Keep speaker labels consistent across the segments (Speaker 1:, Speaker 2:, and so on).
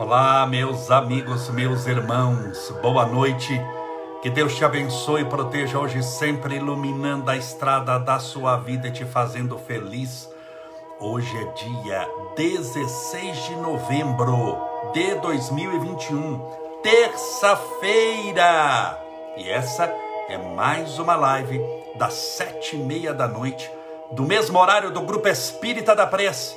Speaker 1: Olá, meus amigos, meus irmãos, boa noite. Que Deus te abençoe e proteja hoje sempre, iluminando a estrada da sua vida e te fazendo feliz. Hoje é dia 16 de novembro de 2021, terça-feira. E essa é mais uma live das sete e meia da noite, do mesmo horário do Grupo Espírita da Prece,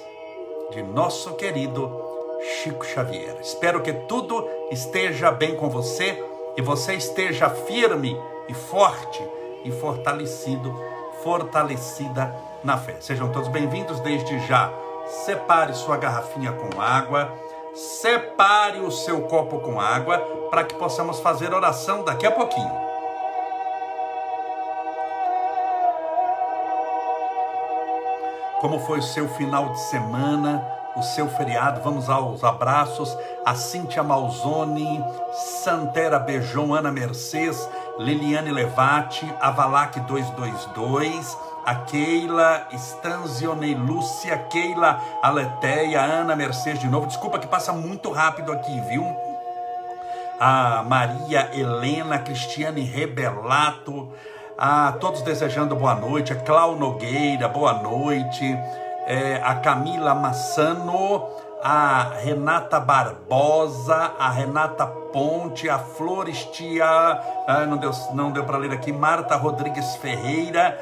Speaker 1: de nosso querido Chico Xavier. Espero que tudo esteja bem com você e você esteja firme e forte e fortalecido, fortalecida na fé. Sejam todos bem-vindos desde já. Separe sua garrafinha com água, separe o seu copo com água para que possamos fazer oração daqui a pouquinho. Como foi o seu final de semana? O seu feriado. Vamos aos abraços. A Cíntia Malzone, Santera Bejon, Ana Mercedes, Liliane Levati, Avalac 222, a Keila, Stanzionei, Lúcia, Keila, Aleteia, Ana Mercedes de novo. Desculpa que passa muito rápido aqui, viu? A Maria Helena, Cristiane Rebelato, a todos desejando boa noite, a Clau Nogueira, boa noite é, a Camila Massano, a Renata Barbosa, a Renata Ponte, a Florestia, ah, não deu, não deu para ler aqui, Marta Rodrigues Ferreira,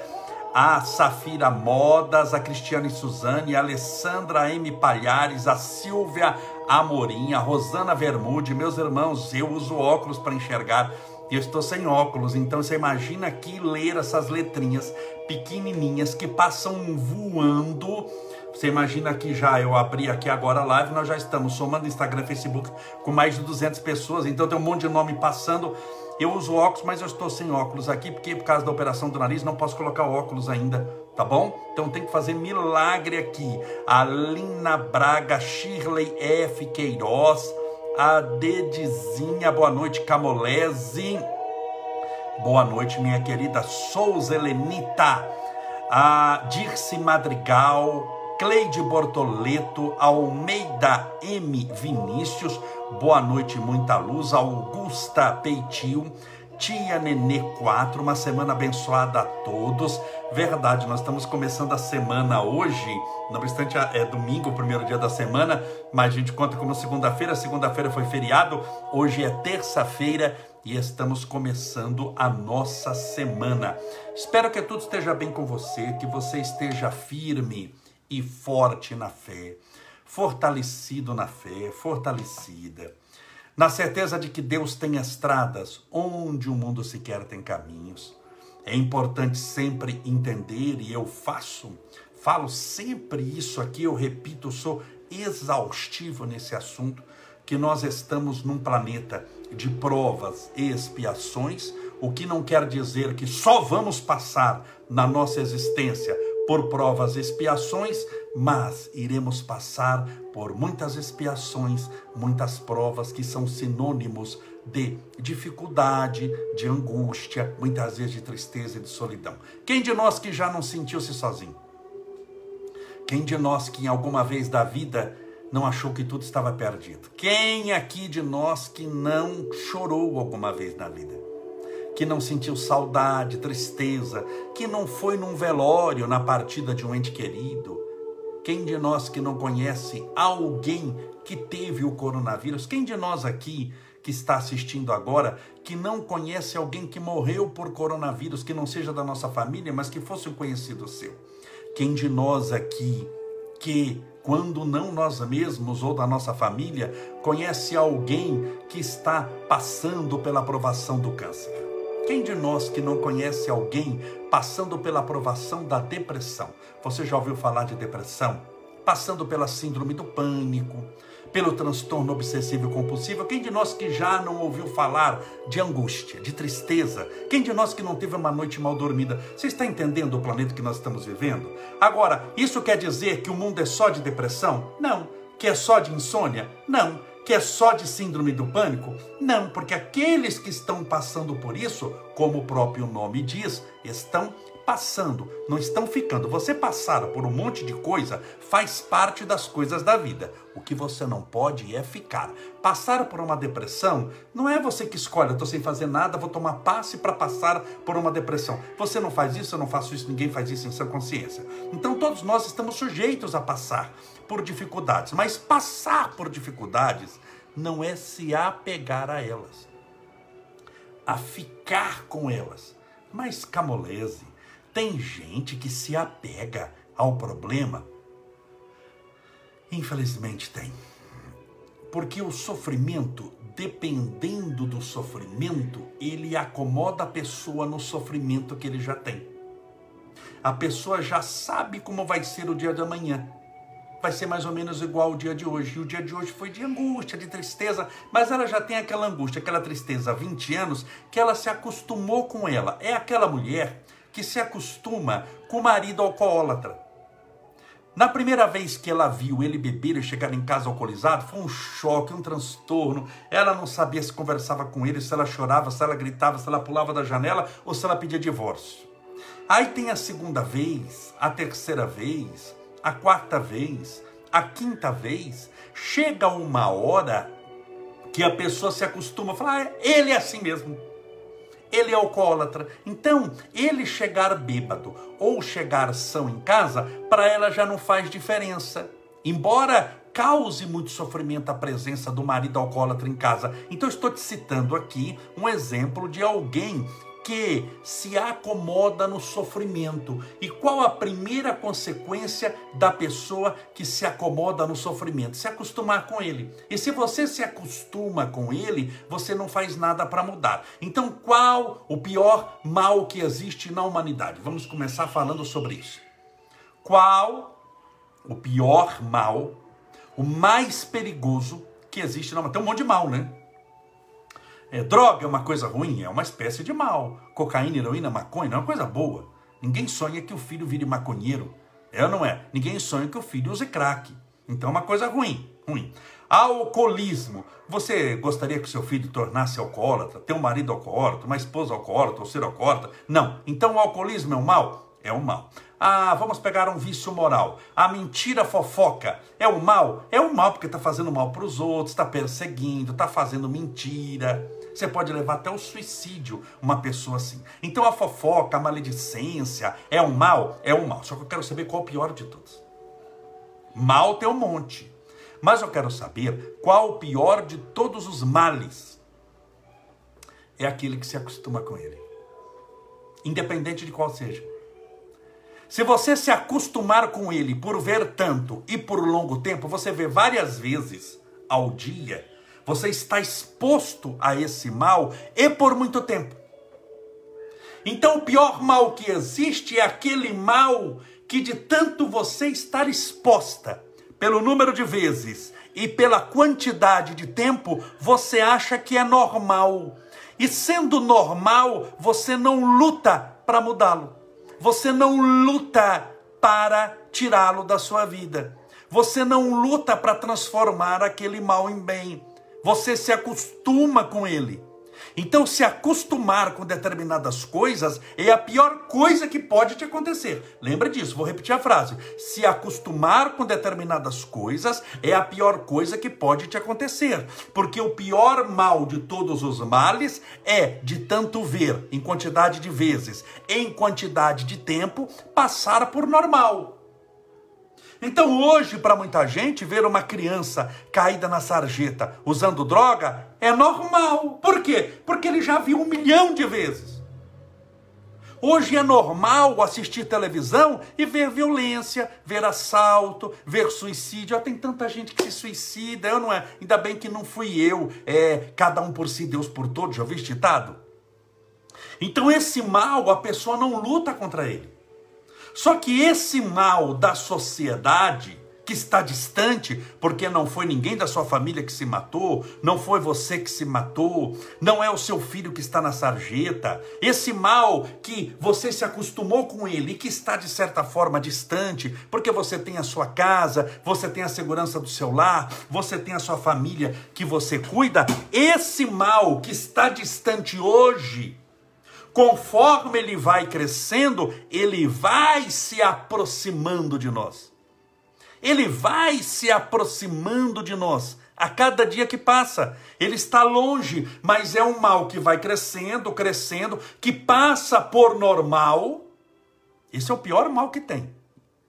Speaker 1: a Safira Modas, a Cristiane Suzane, a Alessandra M. Palhares, a Silvia Amorim, a Rosana Vermude, meus irmãos, eu uso óculos para enxergar eu estou sem óculos, então você imagina aqui ler essas letrinhas pequenininhas que passam voando. Você imagina que já eu abri aqui agora a live, nós já estamos somando Instagram, Facebook com mais de 200 pessoas, então tem um monte de nome passando. Eu uso óculos, mas eu estou sem óculos aqui porque por causa da operação do nariz não posso colocar óculos ainda, tá bom? Então tem que fazer milagre aqui. Alina Braga, Shirley F Queiroz, a Dedizinha, boa noite, Camolese. Boa noite, minha querida Souza Helenita, a Dirce Madrigal, Cleide Bortoleto, Almeida M. Vinícius, boa noite, muita luz, Augusta Peitil, Tia Nenê 4, uma semana abençoada a todos. Verdade, nós estamos começando a semana hoje, no obstante é domingo, o primeiro dia da semana, mas a gente conta como segunda-feira, segunda-feira foi feriado, hoje é terça-feira e estamos começando a nossa semana. Espero que tudo esteja bem com você, que você esteja firme e forte na fé, fortalecido na fé, fortalecida na certeza de que Deus tem estradas onde o mundo sequer tem caminhos. É importante sempre entender, e eu faço, falo sempre isso aqui, eu repito, sou exaustivo nesse assunto, que nós estamos num planeta de provas e expiações, o que não quer dizer que só vamos passar na nossa existência por provas e expiações, mas iremos passar por muitas expiações, muitas provas que são sinônimos de dificuldade, de angústia, muitas vezes de tristeza e de solidão. Quem de nós que já não sentiu-se sozinho? Quem de nós que em alguma vez da vida não achou que tudo estava perdido? Quem aqui de nós que não chorou alguma vez na vida? Que não sentiu saudade, tristeza, que não foi num velório na partida de um ente querido, quem de nós que não conhece alguém que teve o coronavírus? Quem de nós aqui que está assistindo agora que não conhece alguém que morreu por coronavírus, que não seja da nossa família, mas que fosse um conhecido seu? Quem de nós aqui que, quando não nós mesmos ou da nossa família, conhece alguém que está passando pela aprovação do câncer? Quem de nós que não conhece alguém passando pela aprovação da depressão? Você já ouviu falar de depressão? Passando pela síndrome do pânico, pelo transtorno obsessivo compulsivo? Quem de nós que já não ouviu falar de angústia, de tristeza? Quem de nós que não teve uma noite mal dormida? Você está entendendo o planeta que nós estamos vivendo? Agora, isso quer dizer que o mundo é só de depressão? Não. Que é só de insônia? Não que é só de síndrome do pânico? Não, porque aqueles que estão passando por isso, como o próprio nome diz, estão passando, não estão ficando. Você passar por um monte de coisa faz parte das coisas da vida. O que você não pode é ficar. Passar por uma depressão não é você que escolhe, eu estou sem fazer nada, vou tomar passe para passar por uma depressão. Você não faz isso, eu não faço isso, ninguém faz isso em sua consciência. Então todos nós estamos sujeitos a passar por dificuldades, mas passar por dificuldades não é se apegar a elas, a ficar com elas. Mas camolese, tem gente que se apega ao problema? Infelizmente tem. Porque o sofrimento, dependendo do sofrimento, ele acomoda a pessoa no sofrimento que ele já tem. A pessoa já sabe como vai ser o dia de amanhã vai ser mais ou menos igual ao dia de hoje. E o dia de hoje foi de angústia, de tristeza, mas ela já tem aquela angústia, aquela tristeza há 20 anos que ela se acostumou com ela. É aquela mulher que se acostuma com o marido alcoólatra. Na primeira vez que ela viu ele beber e chegar em casa alcoolizado, foi um choque, um transtorno. Ela não sabia se conversava com ele, se ela chorava, se ela gritava, se ela pulava da janela ou se ela pedia divórcio. Aí tem a segunda vez, a terceira vez, a quarta vez, a quinta vez, chega uma hora que a pessoa se acostuma a falar, ah, ele é assim mesmo. Ele é alcoólatra. Então, ele chegar bêbado ou chegar são em casa, para ela já não faz diferença. Embora cause muito sofrimento a presença do marido alcoólatra em casa. Então, estou te citando aqui um exemplo de alguém que se acomoda no sofrimento. E qual a primeira consequência da pessoa que se acomoda no sofrimento? Se acostumar com ele. E se você se acostuma com ele, você não faz nada para mudar. Então, qual o pior mal que existe na humanidade? Vamos começar falando sobre isso. Qual o pior mal, o mais perigoso que existe na humanidade? Tem um monte de mal, né? É, droga é uma coisa ruim, é uma espécie de mal. Cocaína, heroína, maconha não é uma coisa boa. Ninguém sonha que o filho vire maconheiro. É ou não é? Ninguém sonha que o filho use crack. Então é uma coisa ruim, ruim. Alcoolismo. Você gostaria que seu filho tornasse alcoólatra, ter um marido alcoólatra, uma esposa alcoólatra ou ser alcoólatra? Não. Então o alcoolismo é um mal? É um mal. Ah, vamos pegar um vício moral. A mentira fofoca é o mal? É o mal porque está fazendo mal para os outros, está perseguindo, está fazendo mentira. Você pode levar até o suicídio uma pessoa assim. Então a fofoca, a maledicência, é um mal? É um mal. Só que eu quero saber qual é o pior de todos. Mal tem um monte. Mas eu quero saber qual o pior de todos os males. É aquele que se acostuma com ele. Independente de qual seja. Se você se acostumar com ele por ver tanto e por longo tempo, você vê várias vezes ao dia você está exposto a esse mal e por muito tempo. Então, o pior mal que existe é aquele mal que, de tanto você estar exposta, pelo número de vezes e pela quantidade de tempo, você acha que é normal. E sendo normal, você não luta para mudá-lo. Você não luta para tirá-lo da sua vida. Você não luta para transformar aquele mal em bem você se acostuma com ele. Então, se acostumar com determinadas coisas é a pior coisa que pode te acontecer. Lembra disso, vou repetir a frase. Se acostumar com determinadas coisas é a pior coisa que pode te acontecer. Porque o pior mal de todos os males é de tanto ver, em quantidade de vezes, em quantidade de tempo, passar por normal. Então, hoje, para muita gente, ver uma criança caída na sarjeta usando droga é normal. Por quê? Porque ele já viu um milhão de vezes. Hoje é normal assistir televisão e ver violência, ver assalto, ver suicídio. Ah, tem tanta gente que se suicida, eu não é. Ainda bem que não fui eu. É cada um por si, Deus por todos. Já ouviu ditado? Então esse mal a pessoa não luta contra ele. Só que esse mal da sociedade, que está distante, porque não foi ninguém da sua família que se matou, não foi você que se matou, não é o seu filho que está na sarjeta. Esse mal que você se acostumou com ele e que está de certa forma distante, porque você tem a sua casa, você tem a segurança do seu lar, você tem a sua família que você cuida. Esse mal que está distante hoje, conforme ele vai crescendo, ele vai se aproximando de nós. Ele vai se aproximando de nós a cada dia que passa. Ele está longe, mas é um mal que vai crescendo, crescendo, que passa por normal. Esse é o pior mal que tem.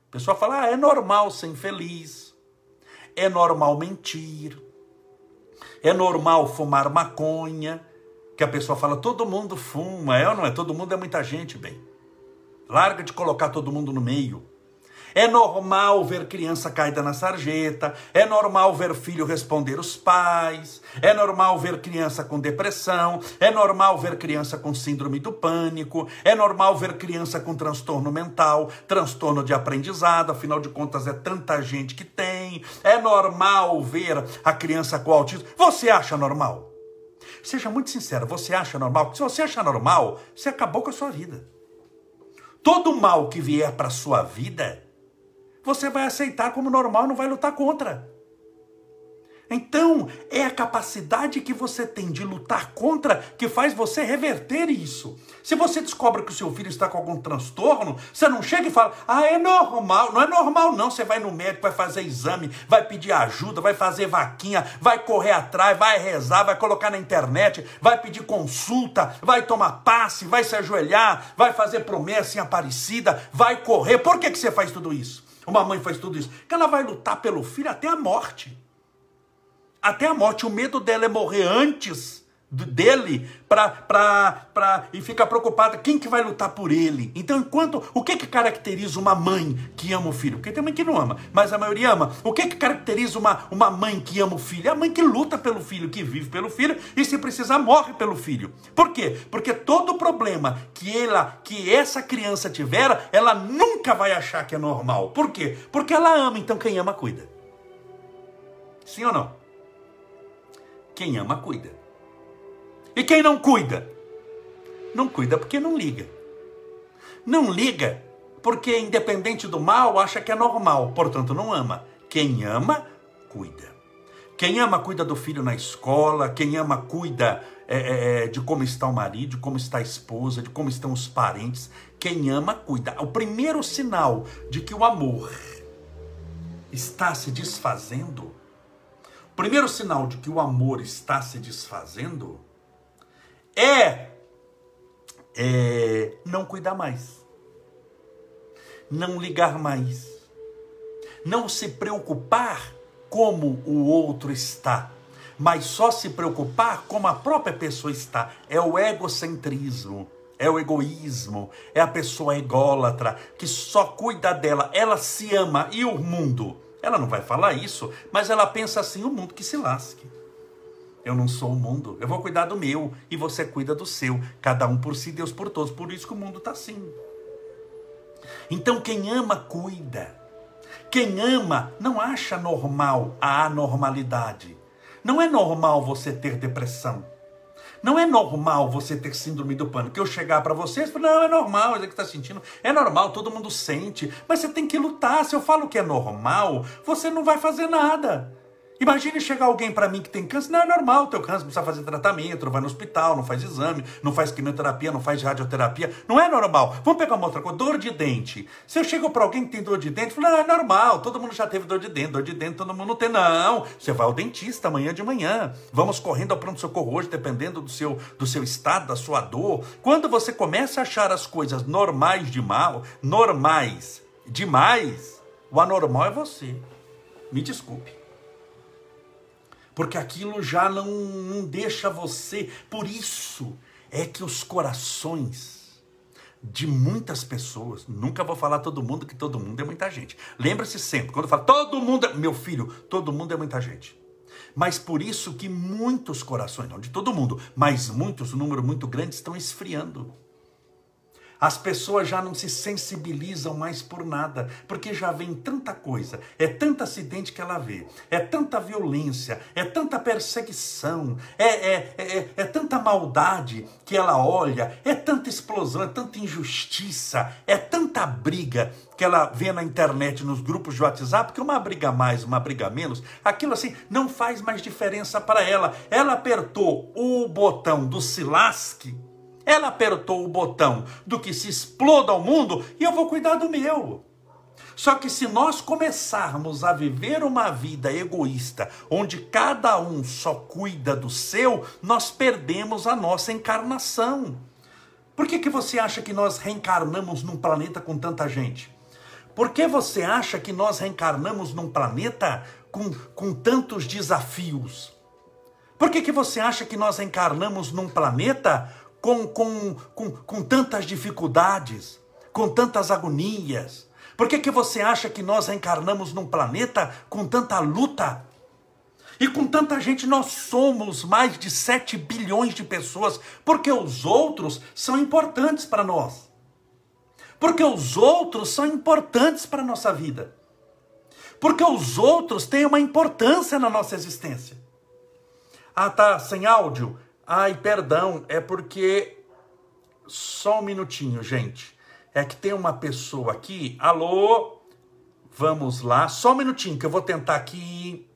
Speaker 1: A pessoa fala: ah, é normal ser infeliz, é normal mentir, é normal fumar maconha. Que a pessoa fala: todo mundo fuma, é ou não é? Todo mundo é muita gente, bem. Larga de colocar todo mundo no meio. É normal ver criança caída na sarjeta, é normal ver filho responder os pais, é normal ver criança com depressão, é normal ver criança com síndrome do pânico, é normal ver criança com transtorno mental, transtorno de aprendizado, afinal de contas é tanta gente que tem, é normal ver a criança com autismo. Você acha normal? Seja muito sincero, você acha normal? Se você acha normal, você acabou com a sua vida. Todo mal que vier para sua vida você vai aceitar como normal, não vai lutar contra. Então, é a capacidade que você tem de lutar contra que faz você reverter isso. Se você descobre que o seu filho está com algum transtorno, você não chega e fala: ah, é normal. Não é normal, não. Você vai no médico, vai fazer exame, vai pedir ajuda, vai fazer vaquinha, vai correr atrás, vai rezar, vai colocar na internet, vai pedir consulta, vai tomar passe, vai se ajoelhar, vai fazer promessa em Aparecida, vai correr. Por que, que você faz tudo isso? Uma mãe faz tudo isso. Que ela vai lutar pelo filho até a morte. Até a morte. O medo dela é morrer antes dele pra, pra, pra, e fica preocupada quem que vai lutar por ele. Então, enquanto o que que caracteriza uma mãe que ama o filho? Porque tem mãe que não ama, mas a maioria ama. O que que caracteriza uma, uma mãe que ama o filho? É a mãe que luta pelo filho, que vive pelo filho e se precisar morre pelo filho. Por quê? Porque todo problema que ela, que essa criança tiver, ela nunca vai achar que é normal. Por quê? Porque ela ama, então quem ama cuida. Sim ou não? Quem ama cuida. E quem não cuida? Não cuida porque não liga. Não liga porque, independente do mal, acha que é normal, portanto não ama. Quem ama, cuida. Quem ama, cuida do filho na escola. Quem ama, cuida é, é, é, de como está o marido, de como está a esposa, de como estão os parentes. Quem ama, cuida. O primeiro sinal de que o amor está se desfazendo, primeiro sinal de que o amor está se desfazendo é, é não cuidar mais, não ligar mais, não se preocupar como o outro está, mas só se preocupar como a própria pessoa está. É o egocentrismo, é o egoísmo, é a pessoa ególatra que só cuida dela, ela se ama e o mundo. Ela não vai falar isso, mas ela pensa assim: o mundo que se lasque. Eu não sou o mundo. Eu vou cuidar do meu e você cuida do seu. Cada um por si, Deus por todos. Por isso que o mundo está assim. Então quem ama, cuida. Quem ama não acha normal a anormalidade. Não é normal você ter depressão. Não é normal você ter síndrome do pânico. Eu chegar para vocês, não, é normal, é que está sentindo. É normal, todo mundo sente. Mas você tem que lutar. Se eu falo que é normal, você não vai fazer nada. Imagine chegar alguém para mim que tem câncer, não é normal, teu câncer precisa fazer tratamento, não vai no hospital, não faz exame, não faz quimioterapia, não faz radioterapia, não é normal. Vamos pegar uma outra coisa, dor de dente. Se eu chego para alguém que tem dor de dente, falo, não, é normal, todo mundo já teve dor de dente, dor de dente todo mundo tem. Não, você vai ao dentista amanhã de manhã, vamos correndo ao pronto-socorro hoje, dependendo do seu, do seu estado, da sua dor. Quando você começa a achar as coisas normais de mal, normais demais, o anormal é você. Me desculpe porque aquilo já não, não deixa você. Por isso é que os corações de muitas pessoas, nunca vou falar todo mundo, que todo mundo é muita gente. Lembre-se sempre, quando eu falo todo mundo, é, meu filho, todo mundo é muita gente. Mas por isso que muitos corações, não de todo mundo, mas muitos, um número muito grande, estão esfriando. As pessoas já não se sensibilizam mais por nada, porque já vem tanta coisa, é tanto acidente que ela vê, é tanta violência, é tanta perseguição, é, é, é, é tanta maldade que ela olha, é tanta explosão, é tanta injustiça, é tanta briga que ela vê na internet, nos grupos de WhatsApp, que uma briga mais, uma briga menos, aquilo assim não faz mais diferença para ela. Ela apertou o botão do se lasque Ela apertou o botão do que se exploda o mundo e eu vou cuidar do meu. Só que se nós começarmos a viver uma vida egoísta, onde cada um só cuida do seu, nós perdemos a nossa encarnação. Por que, que você acha que nós reencarnamos num planeta com tanta gente? Por que você acha que nós reencarnamos num planeta com, com tantos desafios? Por que, que você acha que nós reencarnamos num planeta com, com, com, com tantas dificuldades, com tantas agonias? Por que, que você acha que nós reencarnamos num planeta com tanta luta? E com tanta gente, nós somos mais de 7 bilhões de pessoas, porque os outros são importantes para nós. Porque os outros são importantes para a nossa vida. Porque os outros têm uma importância na nossa existência. Ah, tá, sem áudio? Ai, perdão, é porque. Só um minutinho, gente. É que tem uma pessoa aqui. Alô? Vamos lá. Só um minutinho que eu vou tentar aqui.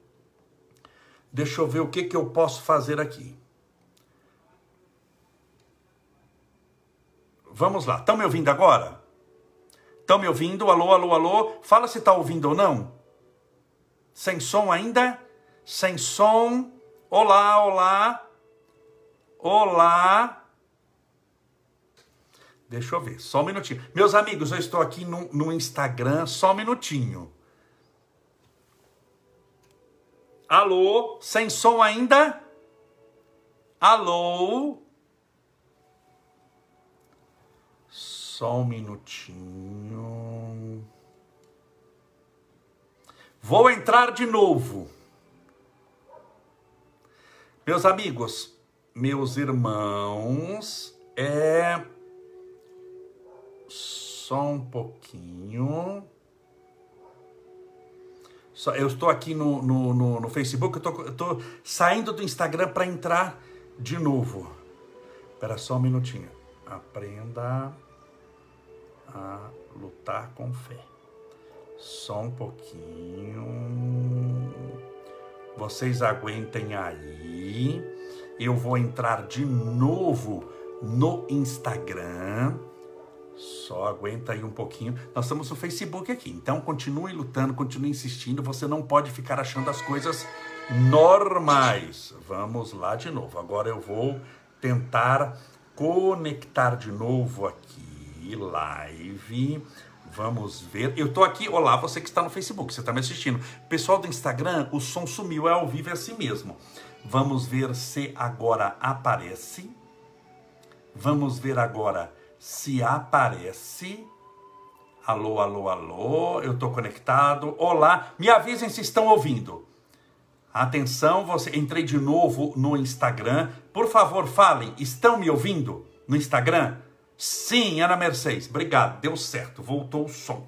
Speaker 1: Deixa eu ver o que, que eu posso fazer aqui. Vamos lá. Estão me ouvindo agora? Estão me ouvindo? Alô, alô, alô? Fala se está ouvindo ou não. Sem som ainda? Sem som. Olá, olá. Olá. Deixa eu ver, só um minutinho. Meus amigos, eu estou aqui no, no Instagram, só um minutinho. Alô? Sem som ainda? Alô? Só um minutinho. Vou entrar de novo. Meus amigos, meus irmãos, é só um pouquinho. Só, eu estou aqui no, no, no, no Facebook, eu estou saindo do Instagram para entrar de novo. Espera só um minutinho. Aprenda a lutar com fé. Só um pouquinho. Vocês aguentem aí. Eu vou entrar de novo no Instagram. Só aguenta aí um pouquinho. Nós estamos no Facebook aqui, então continue lutando, continue insistindo. Você não pode ficar achando as coisas normais. Vamos lá de novo. Agora eu vou tentar conectar de novo aqui, live. Vamos ver. Eu tô aqui. Olá, você que está no Facebook, você está me assistindo. Pessoal do Instagram, o som sumiu, é ao vivo, é assim mesmo. Vamos ver se agora aparece. Vamos ver agora se aparece. Alô, alô, alô, eu estou conectado. Olá, me avisem se estão ouvindo. Atenção, você entrei de novo no Instagram. Por favor, falem, estão me ouvindo no Instagram? Sim, Ana Mercedes, obrigado, deu certo, voltou o som.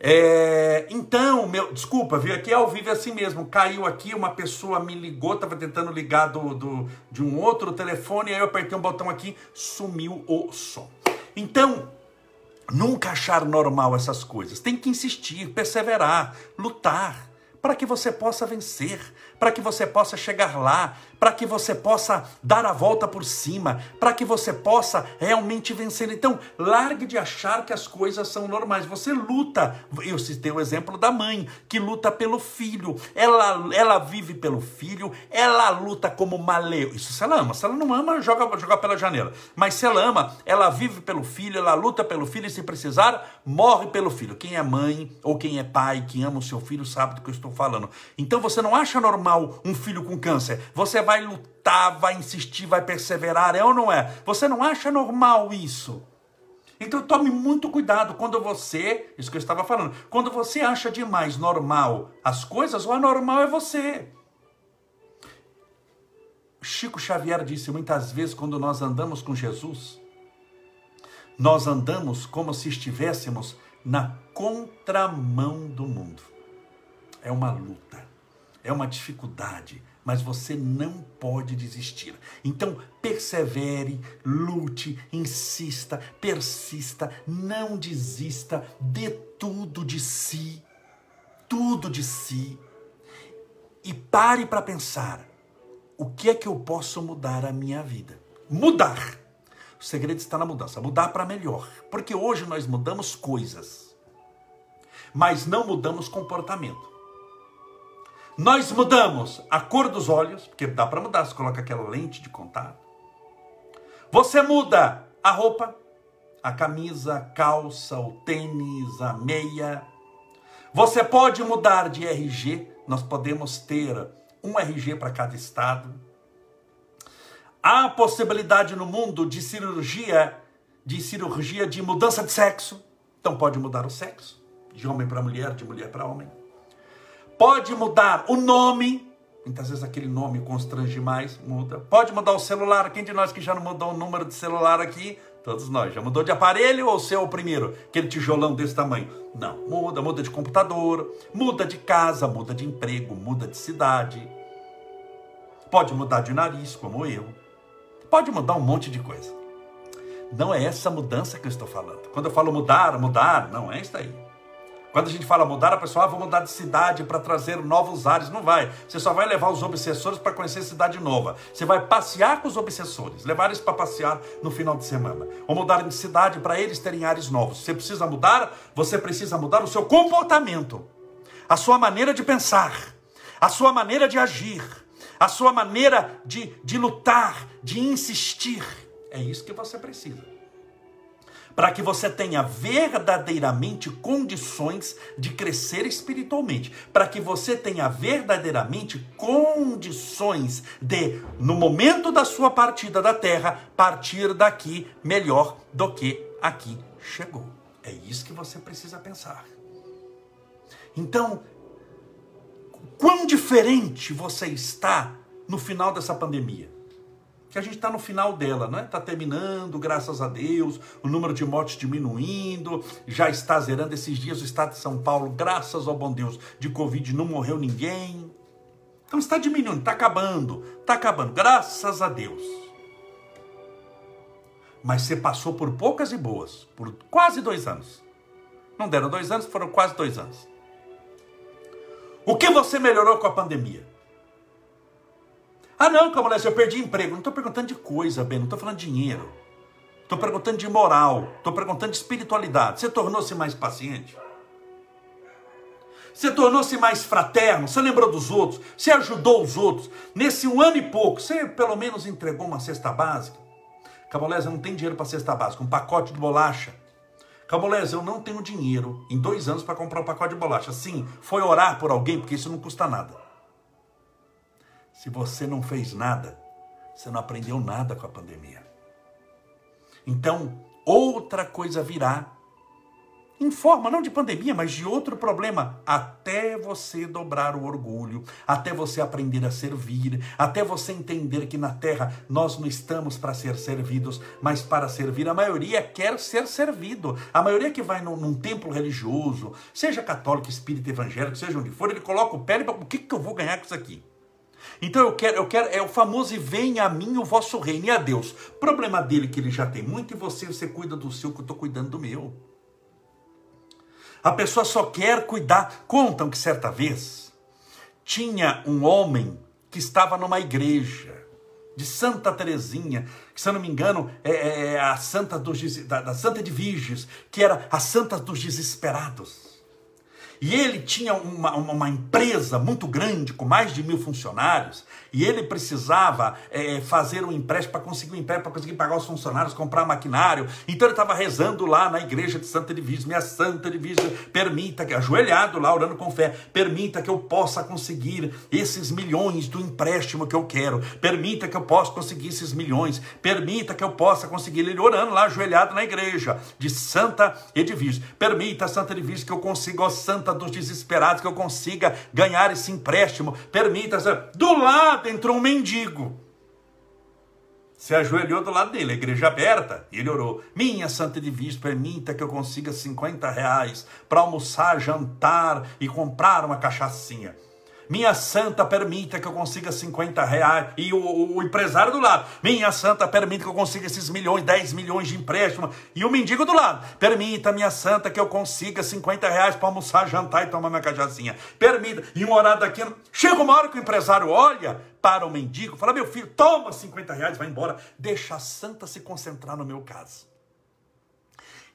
Speaker 1: É, então, meu, desculpa, viu aqui ao vivo é assim mesmo. Caiu aqui, uma pessoa me ligou, estava tentando ligar do, do, de um outro telefone, aí eu apertei um botão aqui, sumiu o som. Então, nunca achar normal essas coisas. Tem que insistir, perseverar, lutar, para que você possa vencer, para que você possa chegar lá, para que você possa dar a volta por cima, para que você possa realmente vencer. Então, largue de achar que as coisas são normais. Você luta. Eu citei o exemplo da mãe que luta pelo filho. Ela, ela vive pelo filho, ela luta como maleu. Isso se ela ama. Se ela não ama, joga, joga pela janela. Mas se ela ama, ela vive pelo filho, ela luta pelo filho e se precisar, morre pelo filho. Quem é mãe ou quem é pai, quem ama o seu filho, sabe do que eu estou falando. Então você não acha normal um filho com câncer. Você vai lutar, vai insistir, vai perseverar, é ou não é? Você não acha normal isso? Então tome muito cuidado quando você, isso que eu estava falando, quando você acha demais normal as coisas, o anormal é você. Chico Xavier disse muitas vezes quando nós andamos com Jesus, nós andamos como se estivéssemos na contramão do mundo. É uma luta, é uma dificuldade, mas você não pode desistir. Então, persevere, lute, insista, persista, não desista, dê tudo de si, tudo de si. E pare para pensar: o que é que eu posso mudar a minha vida? Mudar. O segredo está na mudança, mudar para melhor. Porque hoje nós mudamos coisas, mas não mudamos comportamento. Nós mudamos a cor dos olhos, porque dá para mudar, você coloca aquela lente de contato. Você muda a roupa, a camisa, a calça, o tênis, a meia. Você pode mudar de RG, nós podemos ter um RG para cada estado. Há possibilidade no mundo de cirurgia, de cirurgia de mudança de sexo. Então pode mudar o sexo, de homem para mulher, de mulher para homem. Pode mudar o nome, muitas vezes aquele nome constrange mais, muda. Pode mudar o celular, quem de nós que já não mudou o número de celular aqui? Todos nós. Já mudou de aparelho ou seu é primeiro? Aquele tijolão desse tamanho? Não, muda, muda de computador, muda de casa, muda de emprego, muda de cidade. Pode mudar de nariz, como eu pode mudar um monte de coisa. Não é essa mudança que eu estou falando. Quando eu falo mudar, mudar, não é isso aí. Quando a gente fala mudar, a pessoa ah, vou mudar de cidade para trazer novos ares. Não vai. Você só vai levar os obsessores para conhecer cidade nova. Você vai passear com os obsessores, levar eles para passear no final de semana. Ou mudar de cidade para eles terem ares novos. Você precisa mudar, você precisa mudar o seu comportamento, a sua maneira de pensar, a sua maneira de agir a sua maneira de, de lutar, de insistir. É isso que você precisa. Para que você tenha verdadeiramente condições de crescer espiritualmente. Para que você tenha verdadeiramente condições de, no momento da sua partida da terra, partir daqui melhor do que aqui chegou. É isso que você precisa pensar. Então, quão diferente você está no final dessa pandemia. Que a gente está no final dela, né? Está terminando, graças a Deus, o número de mortes diminuindo, já está zerando. Esses dias o estado de São Paulo, graças ao bom Deus, de Covid não morreu ninguém. Então está diminuindo, está acabando, está acabando, graças a Deus. Mas você passou por poucas e boas, por quase dois anos. Não deram dois anos, foram quase dois anos. O que você melhorou com a pandemia? Ah, não, Camolés, eu perdi emprego. Não estou perguntando de coisa, bem, não estou falando de dinheiro. Estou perguntando de moral, estou perguntando de espiritualidade. Você tornou-se mais paciente? Você tornou-se mais fraterno? Você lembrou dos outros? Você ajudou os outros? Nesse um ano e pouco, você pelo menos entregou uma cesta básica? Camolés, eu não tenho dinheiro para cesta básica, um pacote de bolacha. Camolés, eu não tenho dinheiro em dois anos para comprar um pacote de bolacha. Sim, foi orar por alguém, porque isso não custa nada. Se você não fez nada, você não aprendeu nada com a pandemia. Então, outra coisa virá em forma não de pandemia, mas de outro problema, até você dobrar o orgulho, até você aprender a servir, até você entender que na terra nós não estamos para ser servidos, mas para servir. A maioria quer ser servido. A maioria que vai num, num templo religioso, seja católico, espírita, evangélico, seja onde for, ele coloca o pé e fala, o que, que eu vou ganhar com isso aqui? Então eu quero, eu quero, é o famoso e venha a mim o vosso reino e a Deus. Problema dele que ele já tem muito e você, você cuida do seu que eu estou cuidando do meu. A pessoa só quer cuidar. Contam que certa vez tinha um homem que estava numa igreja de Santa Teresinha, que se eu não me engano é, é, é a Santa dos, da, da Santa de Virges, que era a Santa dos Desesperados. E ele tinha uma, uma empresa muito grande, com mais de mil funcionários, e ele precisava é, fazer um empréstimo para conseguir um empréstimo, para conseguir pagar os funcionários, comprar maquinário. Então ele estava rezando lá na igreja de Santa Divisa, minha Santa Divisa, permita que, ajoelhado lá, orando com fé, permita que eu possa conseguir esses milhões do empréstimo que eu quero, permita que eu possa conseguir esses milhões, permita que eu possa conseguir, ele orando lá, ajoelhado na igreja de Santa Edivisa, permita, Santa Edivisa, que eu consiga, ó Santa dos desesperados, que eu consiga ganhar esse empréstimo. Permita. Do lado entrou um mendigo. Se ajoelhou do lado dele, a igreja aberta, e ele orou: Minha Santa Divisa, permita que eu consiga 50 reais para almoçar, jantar e comprar uma cachaçinha. Minha santa, permita que eu consiga 50 reais. E o, o, empresário do lado. Minha santa, permita que eu consiga esses milhões, 10 milhões de empréstimo. E o mendigo do lado. Permita, minha santa, que eu consiga 50 reais para almoçar, jantar e tomar minha cajazinha. Permita. E um horário daqui. Chega uma hora que o empresário olha para o mendigo, fala: Meu filho, toma 50 reais, vai embora. Deixa a santa se concentrar no meu caso.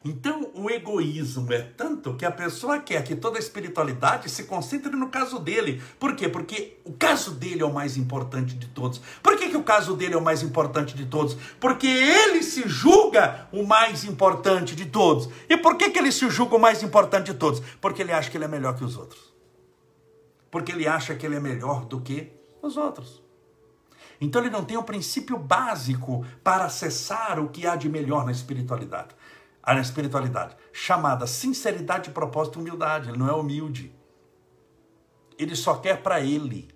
Speaker 1: Então, o egoísmo é tanto que a pessoa quer que toda a espiritualidade se concentre no caso dele. Por quê? Porque o caso dele é o mais importante de todos. Por que, que o caso dele é o mais importante de todos? Porque ele se julga o mais importante de todos. E por que, que ele se julga o mais importante de todos? Porque ele acha que ele é melhor que os outros. Porque ele acha que ele é melhor do que os outros. Então ele não tem o princípio básico para acessar o que há de melhor na espiritualidade na espiritualidade, chamada sinceridade de propósito e humildade. Ele não é humilde. Ele só quer para ele.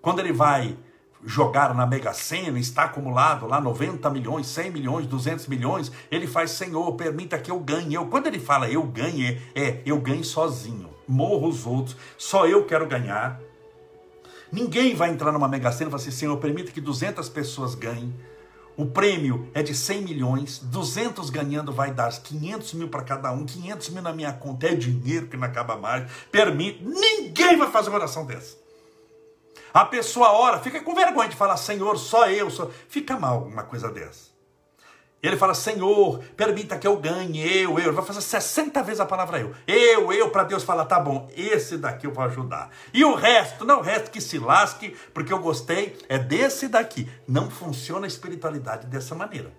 Speaker 1: Quando ele vai jogar na Mega Sena, está acumulado lá 90 milhões, 100 milhões, 200 milhões, ele faz, Senhor, permita que eu ganhe. Eu, quando ele fala eu ganhe, é eu ganhe sozinho, morro os outros, só eu quero ganhar. Ninguém vai entrar numa Mega Sena e falar assim, Senhor, permita que 200 pessoas ganhem. O prêmio é de 100 milhões, 200 ganhando vai dar 500 mil para cada um, 500 mil na minha conta, é dinheiro que não acaba mais, permite, ninguém vai fazer uma oração dessa. A pessoa ora, fica com vergonha de falar, Senhor, só eu, só... fica mal uma coisa dessa. Ele fala, Senhor, permita que eu ganhe, eu, eu. Ele vai fazer 60 vezes a palavra eu. Eu, eu, para Deus falar, tá bom, esse daqui eu vou ajudar. E o resto, não, o resto que se lasque, porque eu gostei, é desse daqui. Não funciona a espiritualidade dessa maneira.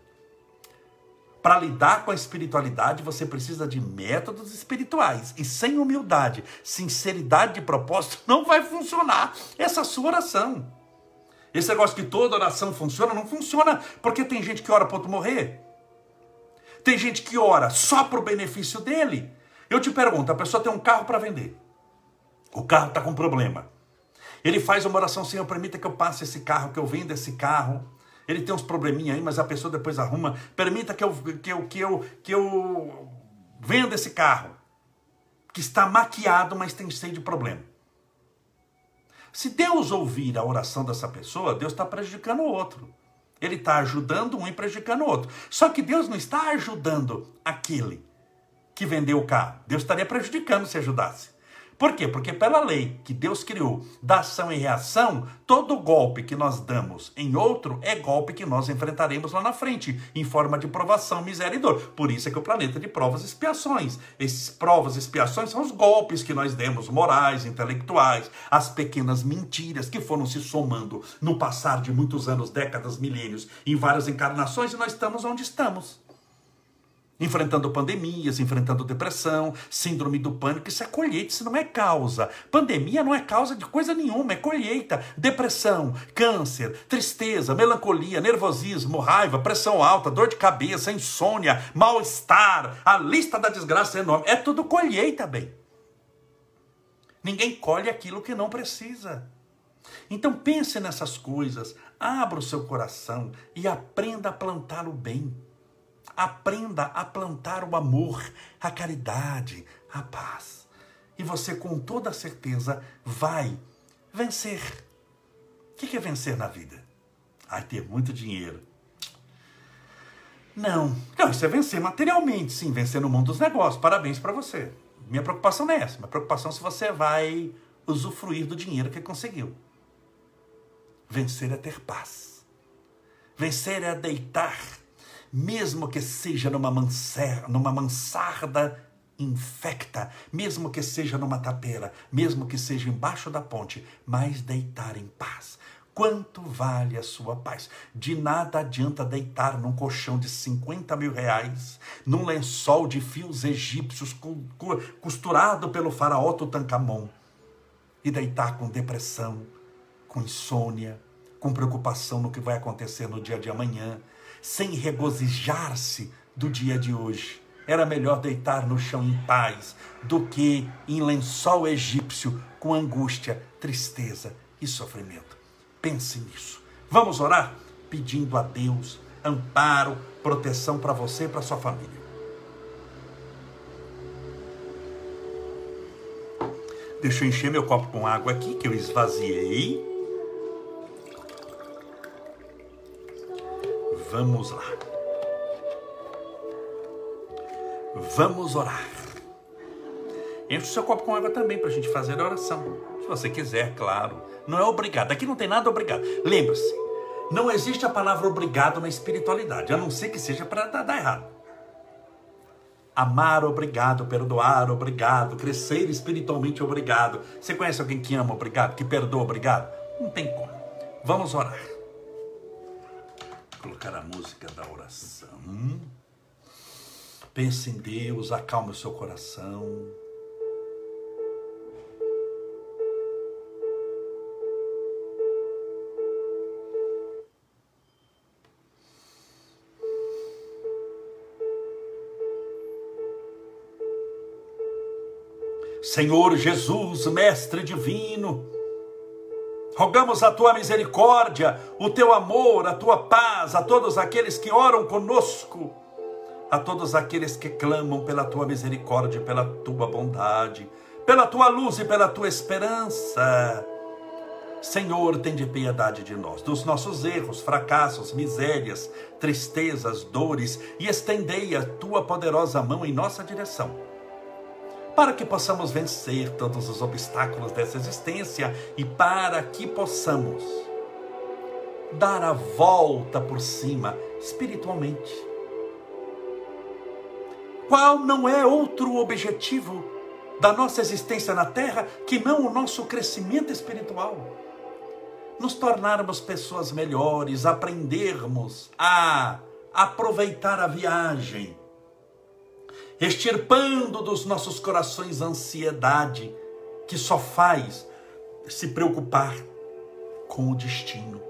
Speaker 1: Para lidar com a espiritualidade, você precisa de métodos espirituais. E sem humildade, sinceridade de propósito, não vai funcionar essa sua oração. Esse negócio que toda oração funciona, não funciona porque tem gente que ora para outro morrer. Tem gente que ora só para o benefício dele. Eu te pergunto, a pessoa tem um carro para vender. O carro está com problema. Ele faz uma oração, Senhor, permita que eu passe esse carro, que eu venda esse carro. Ele tem uns probleminha aí, mas a pessoa depois arruma. Permita que eu, que eu, que eu, que eu venda esse carro. Que está maquiado, mas tem cheio de problema. Se Deus ouvir a oração dessa pessoa, Deus está prejudicando o outro. Ele está ajudando um e prejudicando o outro. Só que Deus não está ajudando aquele que vendeu o carro. Deus estaria prejudicando se ajudasse. Por quê? Porque pela lei que Deus criou da ação e reação, todo golpe que nós damos em outro é golpe que nós enfrentaremos lá na frente, em forma de provação, miséria e dor. Por isso é que o planeta é de provas e expiações. Esses provas e expiações são os golpes que nós demos, morais, intelectuais, as pequenas mentiras que foram se somando no passar de muitos anos, décadas, milênios, em várias encarnações, e nós estamos onde estamos enfrentando pandemias, enfrentando depressão, síndrome do pânico, isso é colheita, isso não é causa. Pandemia não é causa de coisa nenhuma, é colheita. Depressão, câncer, tristeza, melancolia, nervosismo, raiva, pressão alta, dor de cabeça, insônia, mal-estar, a lista da desgraça é enorme. É tudo colheita, bem. Ninguém colhe aquilo que não precisa. Então pense nessas coisas, abra o seu coração e aprenda a plantar o bem. Aprenda a plantar o amor, a caridade, a paz. E você, com toda certeza, vai vencer. O que é vencer na vida? Ai, ter muito dinheiro. Não. Não, isso é vencer materialmente, sim, vencer no mundo dos negócios. Parabéns para você. Minha preocupação não é essa. Minha preocupação é se você vai usufruir do dinheiro que conseguiu. Vencer é ter paz. Vencer é deitar mesmo que seja numa, manser, numa mansarda infecta, mesmo que seja numa tapera, mesmo que seja embaixo da ponte, mas deitar em paz. Quanto vale a sua paz? De nada adianta deitar num colchão de 50 mil reais, num lençol de fios egípcios costurado pelo faraó Tutankhamon, e deitar com depressão, com insônia, com preocupação no que vai acontecer no dia de amanhã, sem regozijar-se do dia de hoje. Era melhor deitar no chão em paz do que em lençol egípcio com angústia, tristeza e sofrimento. Pense nisso. Vamos orar pedindo a Deus amparo, proteção para você e para sua família. Deixa eu encher meu copo com água aqui, que eu esvaziei. Vamos lá. Vamos orar. Enche o seu copo com água também para a gente fazer a oração. Se você quiser, claro. Não é obrigado. Aqui não tem nada obrigado. Lembre-se, não existe a palavra obrigado na espiritualidade, a não ser que seja para dar, errado. Amar, obrigado. Perdoar, obrigado. Crescer espiritualmente, obrigado. Você conhece alguém que ama, obrigado? Que perdoa, obrigado? Não tem como. Vamos orar. Colocar a música da oração. Pense em Deus, acalme o seu coração. Senhor Jesus, Mestre Divino, rogamos a tua misericórdia, o teu amor, a tua paz a todos aqueles que oram conosco, a todos aqueles que clamam pela tua misericórdia, pela tua bondade, pela tua luz e pela tua esperança. Senhor, tem de piedade de nós, dos nossos erros, fracassos, misérias, tristezas, dores, e estendei a tua poderosa mão em nossa direção para que possamos vencer todos os obstáculos dessa existência e para que possamos dar a volta por cima espiritualmente. Qual não é outro objetivo da nossa existência na Terra que não o nosso crescimento espiritual? Nos tornarmos pessoas melhores, aprendermos a aproveitar a viagem extirpando dos nossos corações a ansiedade que só faz se preocupar com o destino.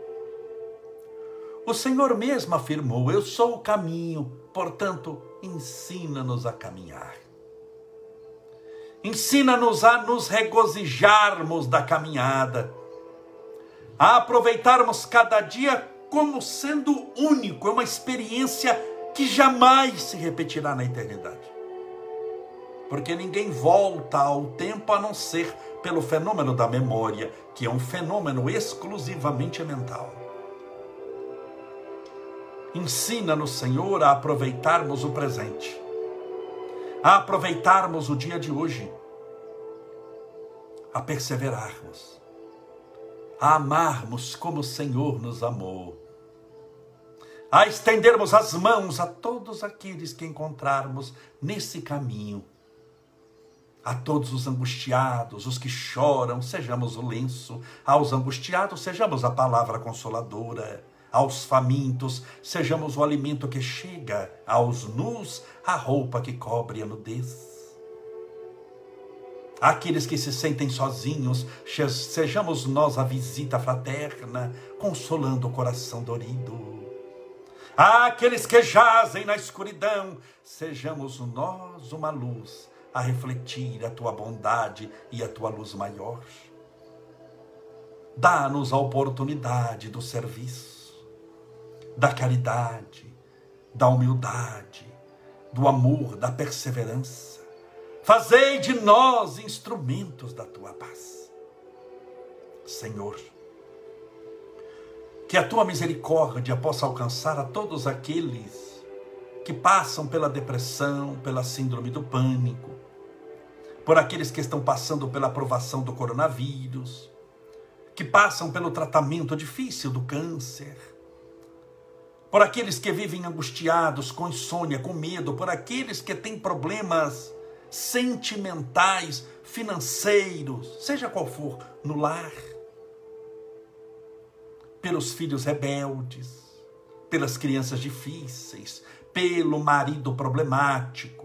Speaker 1: O Senhor mesmo afirmou: Eu sou o caminho, portanto, ensina-nos a caminhar. Ensina-nos a nos regozijarmos da caminhada, a aproveitarmos cada dia como sendo único, é uma experiência que jamais se repetirá na eternidade porque ninguém volta ao tempo a não ser pelo fenômeno da memória, que é um fenômeno exclusivamente mental. Ensina-nos, Senhor, a aproveitarmos o presente, a aproveitarmos o dia de hoje, a perseverarmos, a amarmos como o Senhor nos amou, a estendermos as mãos a todos aqueles que encontrarmos nesse caminho a todos os angustiados, os que choram, sejamos o lenço. Aos angustiados, sejamos a palavra consoladora. Aos famintos, sejamos o alimento que chega. Aos nus, a roupa que cobre a nudez. Aqueles que se sentem sozinhos, sejamos nós a visita fraterna, consolando o coração dorido. Aqueles que jazem na escuridão, sejamos nós uma luz a refletir a tua bondade e a tua luz maior. Dá-nos a oportunidade do serviço, da caridade, da humildade, do amor, da perseverança. Fazei de nós instrumentos da tua paz. Senhor, que a tua misericórdia possa alcançar a todos aqueles que passam pela depressão, pela síndrome do pânico, por aqueles que estão passando pela aprovação do coronavírus, que passam pelo tratamento difícil do câncer, por aqueles que vivem angustiados, com insônia, com medo, por aqueles que têm problemas sentimentais, financeiros, seja qual for, no lar, pelos filhos rebeldes, pelas crianças difíceis, pelo marido problemático,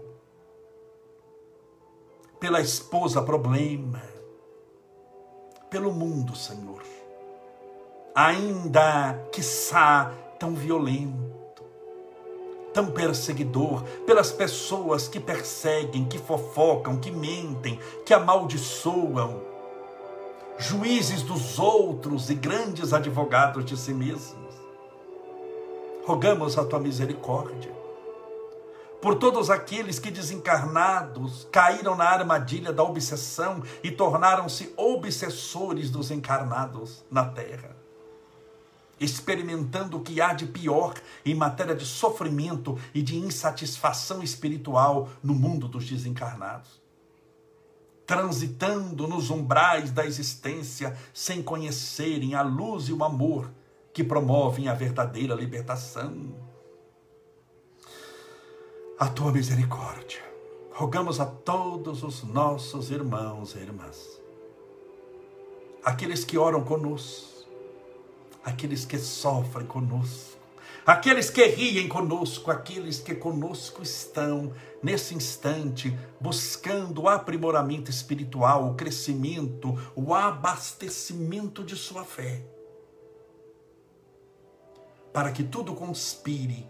Speaker 1: pela esposa problema, pelo mundo, Senhor. Ainda que quiçá tão violento, tão perseguidor, pelas pessoas que perseguem, que fofocam, que mentem, que amaldiçoam, juízes dos outros e grandes advogados de si mesmos. Rogamos a tua misericórdia por todos aqueles que desencarnados caíram na armadilha da obsessão e tornaram-se obsessores dos encarnados na terra, experimentando o que há de pior em matéria de sofrimento e de insatisfação espiritual no mundo dos desencarnados. Transitando nos umbrais da existência sem conhecerem a luz e o amor que promovem a verdadeira libertação a tua misericórdia. Rogamos a todos os nossos irmãos e irmãs, aqueles que oram conosco, aqueles que sofrem conosco, aqueles que riem conosco, aqueles que conosco estão nesse instante buscando o aprimoramento espiritual, o crescimento, o abastecimento de sua fé, para que tudo conspire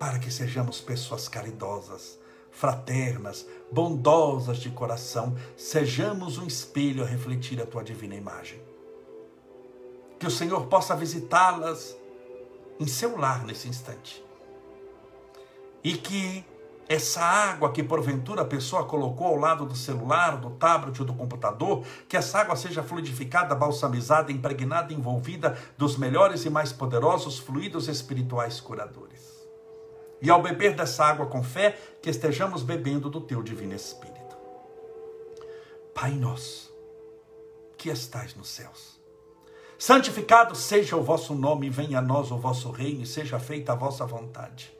Speaker 1: para que sejamos pessoas caridosas, fraternas, bondosas de coração, sejamos um espelho a refletir a tua divina imagem. Que o Senhor possa visitá-las em seu lar nesse instante. E que essa água que porventura a pessoa colocou ao lado do celular, do tablet ou do computador, que essa água seja fluidificada, balsamizada, impregnada, envolvida dos melhores e mais poderosos fluidos espirituais curadores e ao beber dessa água com fé, que estejamos bebendo do teu divino Espírito. Pai nosso, que estais nos céus, santificado seja o vosso nome, venha a nós o vosso reino, e seja feita a vossa vontade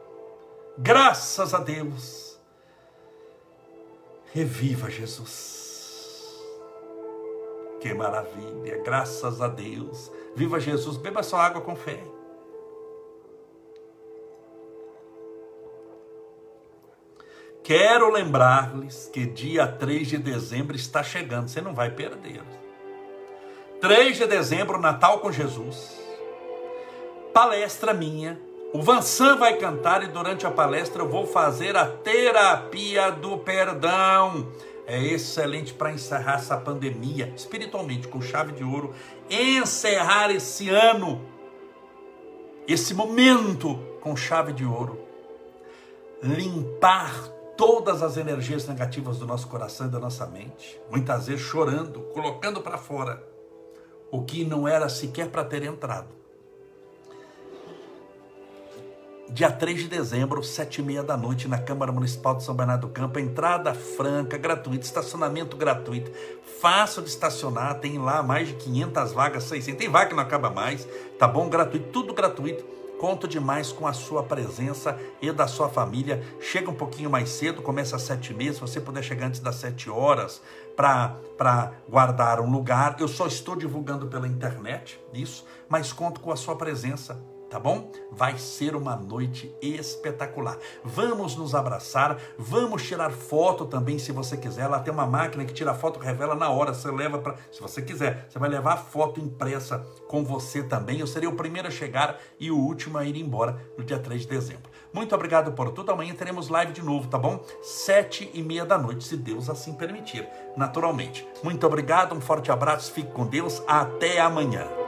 Speaker 1: Graças a Deus. Reviva Jesus. Que maravilha, graças a Deus. Viva Jesus, beba sua água com fé. Quero lembrar-lhes que dia 3 de dezembro está chegando, você não vai perder. 3 de dezembro, Natal com Jesus. Palestra minha o Vansan vai cantar e durante a palestra eu vou fazer a terapia do perdão. É excelente para encerrar essa pandemia espiritualmente com chave de ouro, encerrar esse ano, esse momento com chave de ouro, limpar todas as energias negativas do nosso coração e da nossa mente, muitas vezes chorando, colocando para fora o que não era sequer para ter entrado dia 3 de dezembro, sete e meia da noite, na Câmara Municipal de São Bernardo do Campo, entrada franca, gratuita, estacionamento gratuito, fácil de estacionar, tem lá mais de 500 vagas, 600, tem vaga que não acaba mais, tá bom? Gratuito, tudo gratuito, conto demais com a sua presença e da sua família, chega um pouquinho mais cedo, começa às sete e meia, se você puder chegar antes das sete horas, para guardar um lugar, eu só estou divulgando pela internet, isso, mas conto com a sua presença, tá bom? Vai ser uma noite espetacular. Vamos nos abraçar, vamos tirar foto também, se você quiser. Lá tem uma máquina que tira foto, revela na hora. Você leva para, se você quiser, você vai levar a foto impressa com você também. Eu serei o primeiro a chegar e o último a ir embora no dia 3 de dezembro. Muito obrigado por tudo. Amanhã teremos live de novo, tá bom? Sete e meia da noite, se Deus assim permitir, naturalmente. Muito obrigado, um forte abraço, fique com Deus. Até amanhã.